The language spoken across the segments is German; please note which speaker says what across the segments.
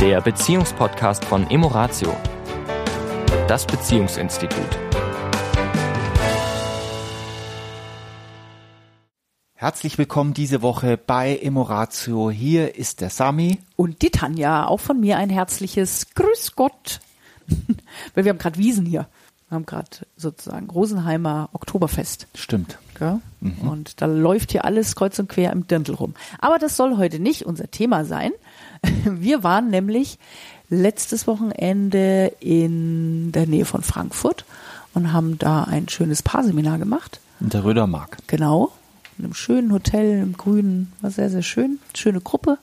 Speaker 1: der Beziehungspodcast von Emoratio, das Beziehungsinstitut.
Speaker 2: Herzlich willkommen diese Woche bei Emoratio. Hier ist der Sami.
Speaker 3: Und die Tanja. Auch von mir ein herzliches Grüß Gott. Weil wir haben gerade Wiesen hier. Wir haben gerade sozusagen Rosenheimer Oktoberfest.
Speaker 2: Stimmt.
Speaker 3: Ja? Mhm. Und da läuft hier alles kreuz und quer im Dirndl rum. Aber das soll heute nicht unser Thema sein. Wir waren nämlich letztes Wochenende in der Nähe von Frankfurt und haben da ein schönes Paarseminar gemacht.
Speaker 2: In der Rödermark.
Speaker 3: Genau. In einem schönen Hotel im Grünen. War sehr, sehr schön. Schöne Gruppe.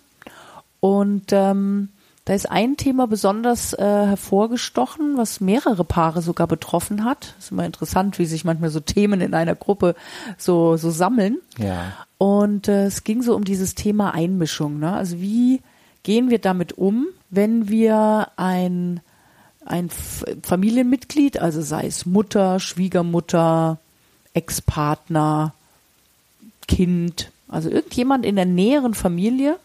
Speaker 3: Und ähm, da ist ein Thema besonders äh, hervorgestochen, was mehrere Paare sogar betroffen hat. Ist immer interessant, wie sich manchmal so Themen in einer Gruppe so, so sammeln.
Speaker 2: Ja.
Speaker 3: Und äh, es ging so um dieses Thema Einmischung. Ne? Also wie gehen wir damit um, wenn wir ein, ein Familienmitglied, also sei es Mutter, Schwiegermutter, Ex-Partner, Kind, also irgendjemand in der näheren Familie,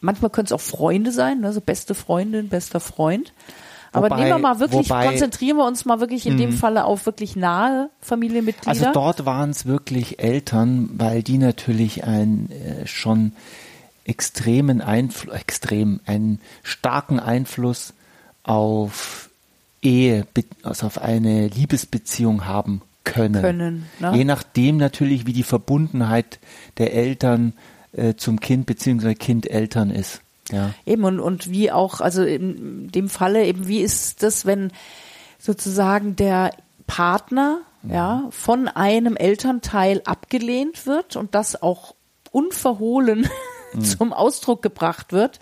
Speaker 3: manchmal können es auch Freunde sein, also beste Freundin, bester Freund. Aber wobei, nehmen wir mal wirklich, wobei, konzentrieren wir uns mal wirklich in dem mhm. Falle auf wirklich nahe Familienmitglieder.
Speaker 2: Also dort waren es wirklich Eltern, weil die natürlich ein äh, schon extremen Einfluss, extrem, einen starken Einfluss auf Ehe, also auf eine Liebesbeziehung haben können.
Speaker 3: können ne?
Speaker 2: Je nachdem natürlich, wie die Verbundenheit der Eltern äh, zum Kind bzw. Kind-Eltern ist. Ja.
Speaker 3: Eben und, und wie auch, also in dem Falle eben, wie ist das, wenn sozusagen der Partner mhm. ja von einem Elternteil abgelehnt wird und das auch unverhohlen mhm. zum Ausdruck gebracht wird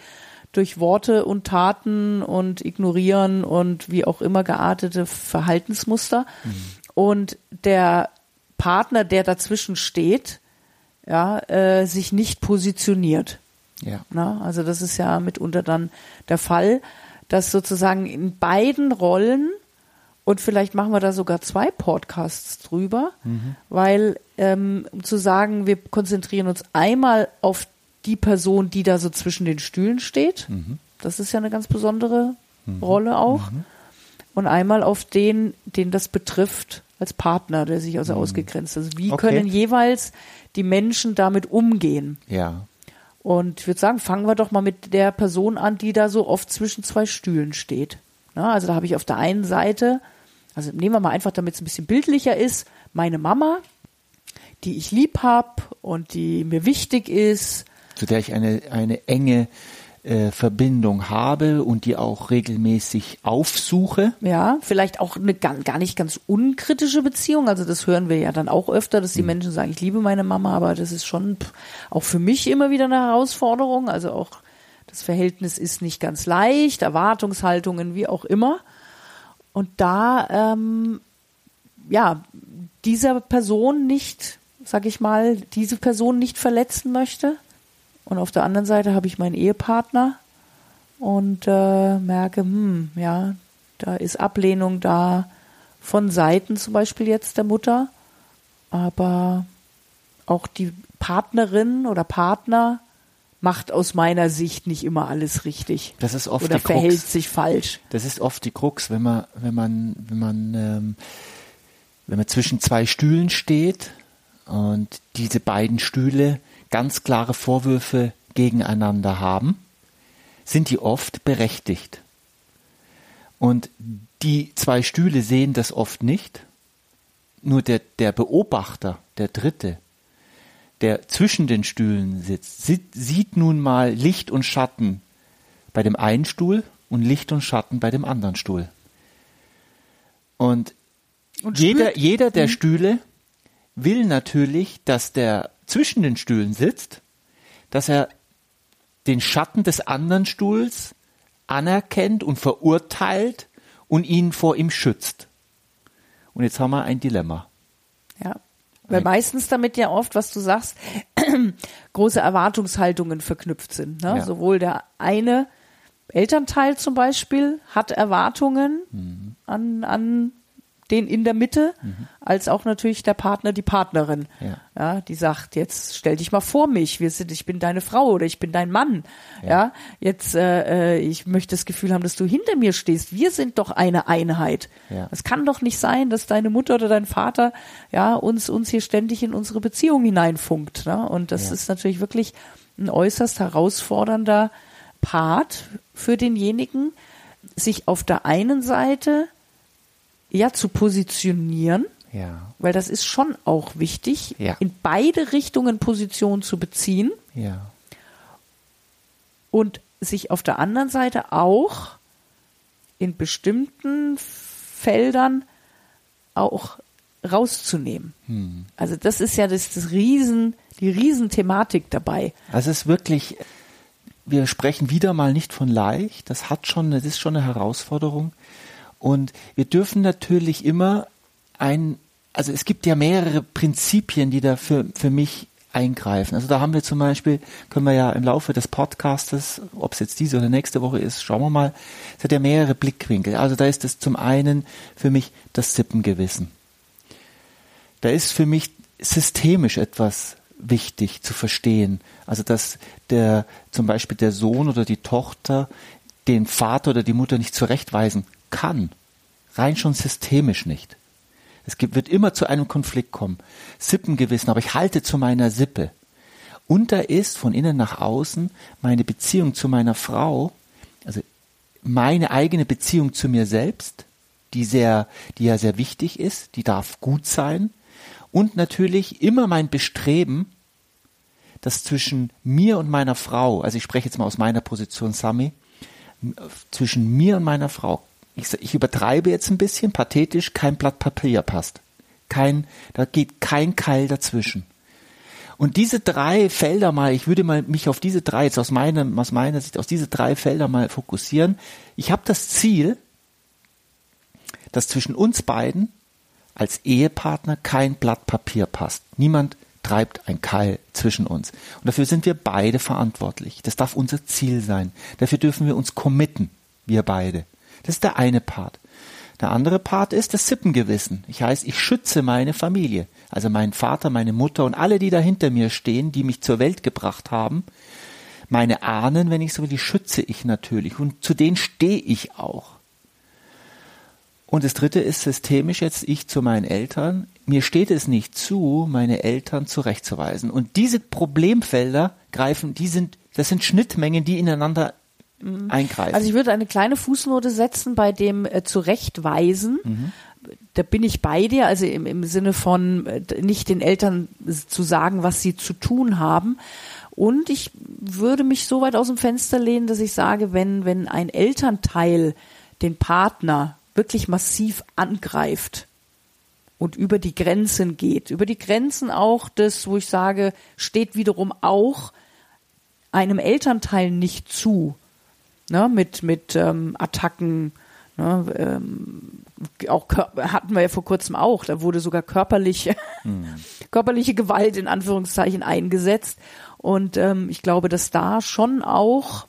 Speaker 3: durch Worte und Taten und Ignorieren und wie auch immer geartete Verhaltensmuster. Mhm. Und der Partner, der dazwischen steht, ja, äh, sich nicht positioniert.
Speaker 2: Ja.
Speaker 3: Na, also das ist ja mitunter dann der Fall, dass sozusagen in beiden Rollen und vielleicht machen wir da sogar zwei Podcasts drüber, mhm. weil ähm, um zu sagen, wir konzentrieren uns einmal auf die Person, die da so zwischen den Stühlen steht. Mhm. Das ist ja eine ganz besondere mhm. Rolle auch. Mhm. Und einmal auf den, den das betrifft als Partner, der sich also mhm. ausgegrenzt ist. Also wie okay. können jeweils die Menschen damit umgehen?
Speaker 2: Ja.
Speaker 3: Und ich würde sagen, fangen wir doch mal mit der Person an, die da so oft zwischen zwei Stühlen steht. Na, also da habe ich auf der einen Seite, also nehmen wir mal einfach, damit es ein bisschen bildlicher ist, meine Mama, die ich lieb habe und die mir wichtig ist.
Speaker 2: Zu der ich eine, eine enge äh, Verbindung habe und die auch regelmäßig aufsuche.
Speaker 3: Ja, vielleicht auch eine gar, gar nicht ganz unkritische Beziehung. Also das hören wir ja dann auch öfter, dass die mhm. Menschen sagen, ich liebe meine Mama, aber das ist schon auch für mich immer wieder eine Herausforderung. Also auch das Verhältnis ist nicht ganz leicht, Erwartungshaltungen, wie auch immer. Und da, ähm, ja, dieser Person nicht, sag ich mal, diese Person nicht verletzen möchte und auf der anderen Seite habe ich meinen Ehepartner und äh, merke, hm, ja, da ist Ablehnung da von Seiten zum Beispiel jetzt der Mutter, aber auch die Partnerin oder Partner macht aus meiner Sicht nicht immer alles richtig.
Speaker 2: Das ist oft
Speaker 3: oder
Speaker 2: die
Speaker 3: verhält
Speaker 2: Krux.
Speaker 3: sich falsch.
Speaker 2: Das ist oft die Krux, wenn man, wenn man, wenn man, ähm, wenn man zwischen zwei Stühlen steht und diese beiden Stühle ganz klare Vorwürfe gegeneinander haben, sind die oft berechtigt. Und die zwei Stühle sehen das oft nicht. Nur der, der Beobachter, der Dritte, der zwischen den Stühlen sitzt, sieht, sieht nun mal Licht und Schatten bei dem einen Stuhl und Licht und Schatten bei dem anderen Stuhl. Und, und jeder, jeder der mhm. Stühle will natürlich, dass der zwischen den Stühlen sitzt, dass er den Schatten des anderen Stuhls anerkennt und verurteilt und ihn vor ihm schützt. Und jetzt haben wir ein Dilemma.
Speaker 3: Ja. Weil meistens damit ja oft, was du sagst, große Erwartungshaltungen verknüpft sind. Ne? Ja. Sowohl der eine Elternteil zum Beispiel hat Erwartungen mhm. an, an den in der Mitte, als auch natürlich der Partner, die Partnerin.
Speaker 2: Ja.
Speaker 3: Ja, die sagt, jetzt stell dich mal vor mich, wir sind, ich bin deine Frau oder ich bin dein Mann. Ja, jetzt, äh, äh, ich möchte das Gefühl haben, dass du hinter mir stehst. Wir sind doch eine Einheit.
Speaker 2: Ja.
Speaker 3: Es kann doch nicht sein, dass deine Mutter oder dein Vater, ja, uns, uns hier ständig in unsere Beziehung hineinfunkt. Ne? Und das
Speaker 2: Ja.
Speaker 3: ist natürlich wirklich ein äußerst herausfordernder Part für denjenigen, sich auf der einen Seite ja zu positionieren,
Speaker 2: Ja,
Speaker 3: weil das ist schon auch wichtig,
Speaker 2: Ja.
Speaker 3: in beide Richtungen Position zu beziehen
Speaker 2: ja,
Speaker 3: und sich auf der anderen Seite auch in bestimmten Feldern auch rauszunehmen.
Speaker 2: Hm.
Speaker 3: Also das ist ja das, das Riesen, die Riesenthematik dabei.
Speaker 2: Also es ist wirklich, wir sprechen wieder mal nicht von leicht, das hat schon, das ist schon eine Herausforderung. Und wir dürfen natürlich immer ein, also es gibt ja mehrere Prinzipien, die da für, für mich eingreifen. Also da haben wir zum Beispiel, können wir ja im Laufe des Podcastes, ob es jetzt diese oder nächste Woche ist, schauen wir mal, es hat ja mehrere Blickwinkel. Also da ist es zum einen für mich das Sippengewissen. Da ist für mich systemisch etwas wichtig zu verstehen. Also dass der zum Beispiel der Sohn oder die Tochter den Vater oder die Mutter nicht zurechtweisen kann. Rein schon systemisch nicht. Es gibt, wird immer zu einem Konflikt kommen. Sippengewissen, aber ich halte zu meiner Sippe. Und da ist von innen nach außen meine Beziehung zu meiner Frau, also meine eigene Beziehung zu mir selbst, die sehr, die ja sehr wichtig ist, die darf gut sein. Und natürlich immer mein Bestreben, dass zwischen mir und meiner Frau, also ich spreche jetzt mal aus meiner Position, Sami, zwischen mir und meiner Frau, ich, ich übertreibe jetzt ein bisschen, pathetisch, kein Blatt Papier passt. Kein, da geht kein Keil dazwischen. Und diese drei Felder mal, ich würde mal mich auf diese drei, jetzt aus meiner, aus meiner Sicht, aus diese drei Felder mal fokussieren. Ich habe das Ziel, dass zwischen uns beiden als Ehepartner kein Blatt Papier passt. Niemand treibt ein Keil zwischen uns. Und dafür sind wir beide verantwortlich. Das darf unser Ziel sein. Dafür dürfen wir uns committen, wir beide. Das ist der eine Part. Der andere Part ist das Sippengewissen. Ich heißt, ich schütze meine Familie. Also meinen Vater, meine Mutter und alle, die da hinter mir stehen, die mich zur Welt gebracht haben. Meine Ahnen, wenn ich so will, die schütze ich natürlich. Und zu denen stehe ich auch. Und das dritte ist systemisch jetzt ich zu meinen Eltern. Mir steht es nicht zu, meine Eltern zurechtzuweisen. Und diese Problemfelder greifen, die sind, das sind Schnittmengen, die ineinander eingreifen.
Speaker 3: Also ich würde eine kleine Fußnote setzen bei dem äh, Zurechtweisen. Da bin ich bei dir, also im, im Sinne von äh, nicht den Eltern zu sagen, was sie zu tun haben. Und ich würde mich so weit aus dem Fenster lehnen, dass ich sage, wenn, wenn ein Elternteil den Partner wirklich massiv angreift und über die Grenzen geht, über die Grenzen auch des, wo ich sage, steht wiederum auch einem Elternteil nicht zu, ne, mit, mit ähm, Attacken, ne, ähm, auch hatten wir ja vor kurzem auch, da wurde sogar körperliche, körperliche Gewalt in Anführungszeichen eingesetzt. Und ähm, ich glaube, dass da schon auch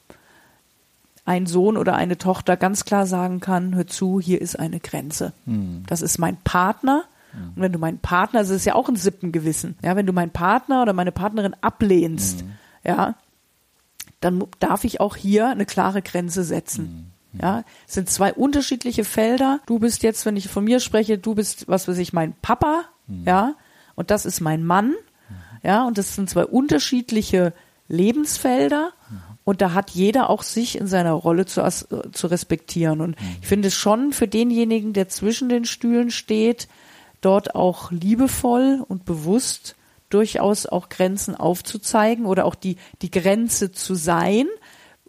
Speaker 3: ein Sohn oder eine Tochter ganz klar sagen kann, hör zu, hier ist eine Grenze. Das ist mein Partner. Und wenn du meinen Partner, das ist ja auch ein Sippengewissen, ja, wenn du meinen Partner oder meine Partnerin ablehnst, ja, dann darf ich auch hier eine klare Grenze setzen. Ja, es sind zwei unterschiedliche Felder. Du bist jetzt, wenn ich von mir spreche, du bist, was weiß ich, mein Papa, ja, und das ist mein Mann, ja, und das sind zwei unterschiedliche Lebensfelder. Und da hat jeder auch sich in seiner Rolle zu, zu respektieren. Und ich finde es schon für denjenigen, der zwischen den Stühlen steht, dort auch liebevoll und bewusst durchaus auch Grenzen aufzuzeigen oder auch die, die Grenze zu sein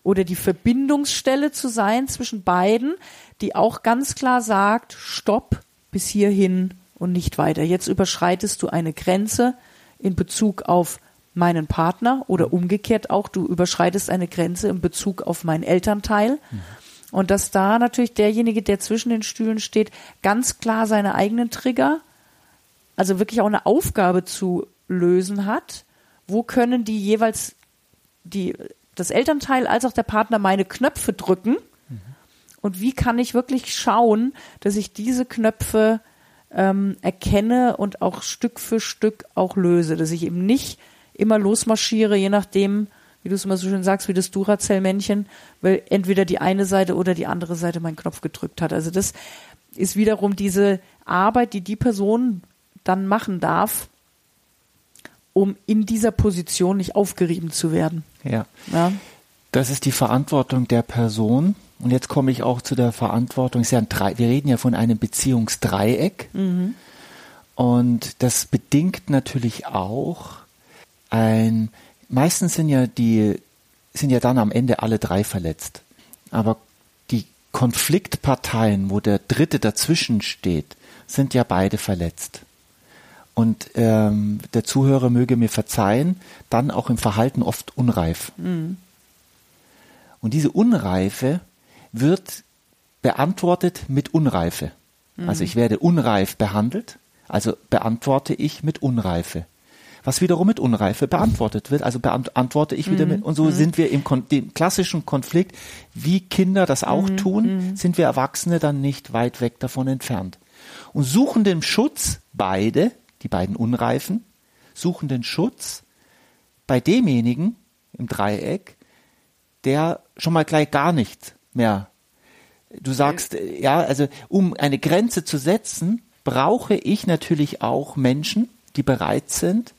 Speaker 3: oder die Verbindungsstelle zu sein zwischen beiden, die auch ganz klar sagt, stopp bis hierhin und nicht weiter. Jetzt überschreitest du eine Grenze in Bezug auf meinen Partner oder umgekehrt auch, du überschreitest eine Grenze in Bezug auf meinen Elternteil. Und dass da natürlich derjenige, der zwischen den Stühlen steht, ganz klar seine eigenen Trigger, also wirklich auch eine Aufgabe zu lösen hat. Wo können die jeweils die, das Elternteil als auch der Partner meine Knöpfe drücken? Und wie kann ich wirklich schauen, dass ich diese Knöpfe ähm, erkenne und auch Stück für Stück auch löse, dass ich eben nicht immer losmarschiere, je nachdem, wie du es immer so schön sagst, wie das Duracell-Männchen, weil entweder die eine Seite oder die andere Seite meinen Knopf gedrückt hat. Also das ist wiederum diese Arbeit, die die Person dann machen darf, um in dieser Position nicht aufgerieben zu werden.
Speaker 2: Ja.
Speaker 3: Ja,
Speaker 2: Das ist die Verantwortung der Person. Und jetzt komme ich auch zu der Verantwortung. Ja ein Drei, wir reden ja von einem Beziehungsdreieck. Und das bedingt natürlich auch ein, meistens sind ja die, sind ja dann am Ende alle drei verletzt. Aber die Konfliktparteien, wo der Dritte dazwischen steht, sind ja beide verletzt. Und ähm, der Zuhörer möge mir verzeihen, dann auch im Verhalten oft unreif. Und diese Unreife wird beantwortet mit Unreife. Also ich werde unreif behandelt, also beantworte ich mit Unreife. Was wiederum mit Unreife beantwortet wird, also beantworte ich wieder mit, und so sind wir im Kon dem klassischen Konflikt, wie Kinder das auch tun, sind wir Erwachsene dann nicht weit weg davon entfernt. Und suchen den Schutz, beide, die beiden Unreifen, suchen den Schutz bei demjenigen im Dreieck, der schon mal gleich gar nicht mehr. Du sagst, äh, ja, also um eine Grenze zu setzen, brauche ich natürlich auch Menschen, die bereit sind,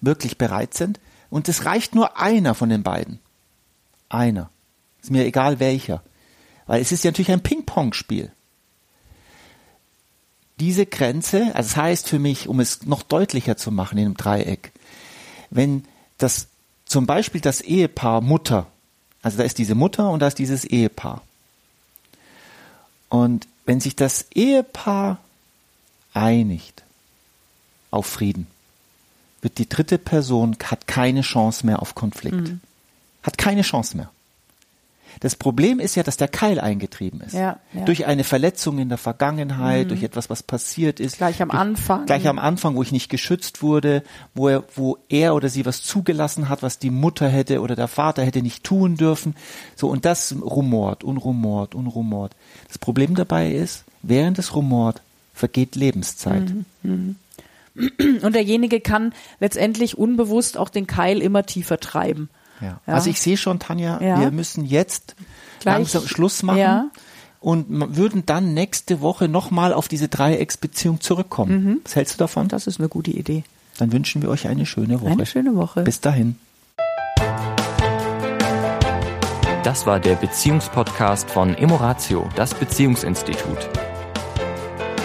Speaker 2: wirklich bereit sind. Und es reicht nur einer von den beiden. Einer. Ist mir egal welcher. Weil es ist ja natürlich ein Ping-Pong-Spiel. Diese Grenze, also das heißt für mich, um es noch deutlicher zu machen in einem Dreieck, wenn das zum Beispiel das Ehepaar Mutter, also da ist diese Mutter und da ist dieses Ehepaar. Und wenn sich das Ehepaar einigt auf Frieden, wird die dritte Person hat keine Chance mehr auf Konflikt. Hat keine Chance mehr. Das Problem ist ja, dass der Keil eingetrieben ist.
Speaker 3: Ja, ja.
Speaker 2: Durch eine Verletzung in der Vergangenheit, durch etwas, was passiert ist.
Speaker 3: Gleich am
Speaker 2: durch,
Speaker 3: Anfang.
Speaker 2: Gleich am Anfang, wo ich nicht geschützt wurde, wo er, wo er oder sie was zugelassen hat, was die Mutter hätte oder der Vater hätte nicht tun dürfen. So, und das rumort und rumort und rumort. Das Problem dabei ist, während es rumort, vergeht Lebenszeit.
Speaker 3: Mhm. Und derjenige kann letztendlich unbewusst auch den Keil immer tiefer treiben.
Speaker 2: Ja. Also ich sehe schon, Tanja,
Speaker 3: Ja.
Speaker 2: wir müssen jetzt
Speaker 3: Gleich.
Speaker 2: langsam Schluss machen
Speaker 3: Ja.
Speaker 2: und würden dann nächste Woche nochmal auf diese Dreiecksbeziehung zurückkommen.
Speaker 3: Mhm.
Speaker 2: Was hältst du davon?
Speaker 3: Das ist eine gute Idee.
Speaker 2: Dann wünschen wir euch eine schöne Woche.
Speaker 3: Eine schöne Woche.
Speaker 2: Bis dahin.
Speaker 1: Das war der Beziehungspodcast von Emoratio, das Beziehungsinstitut.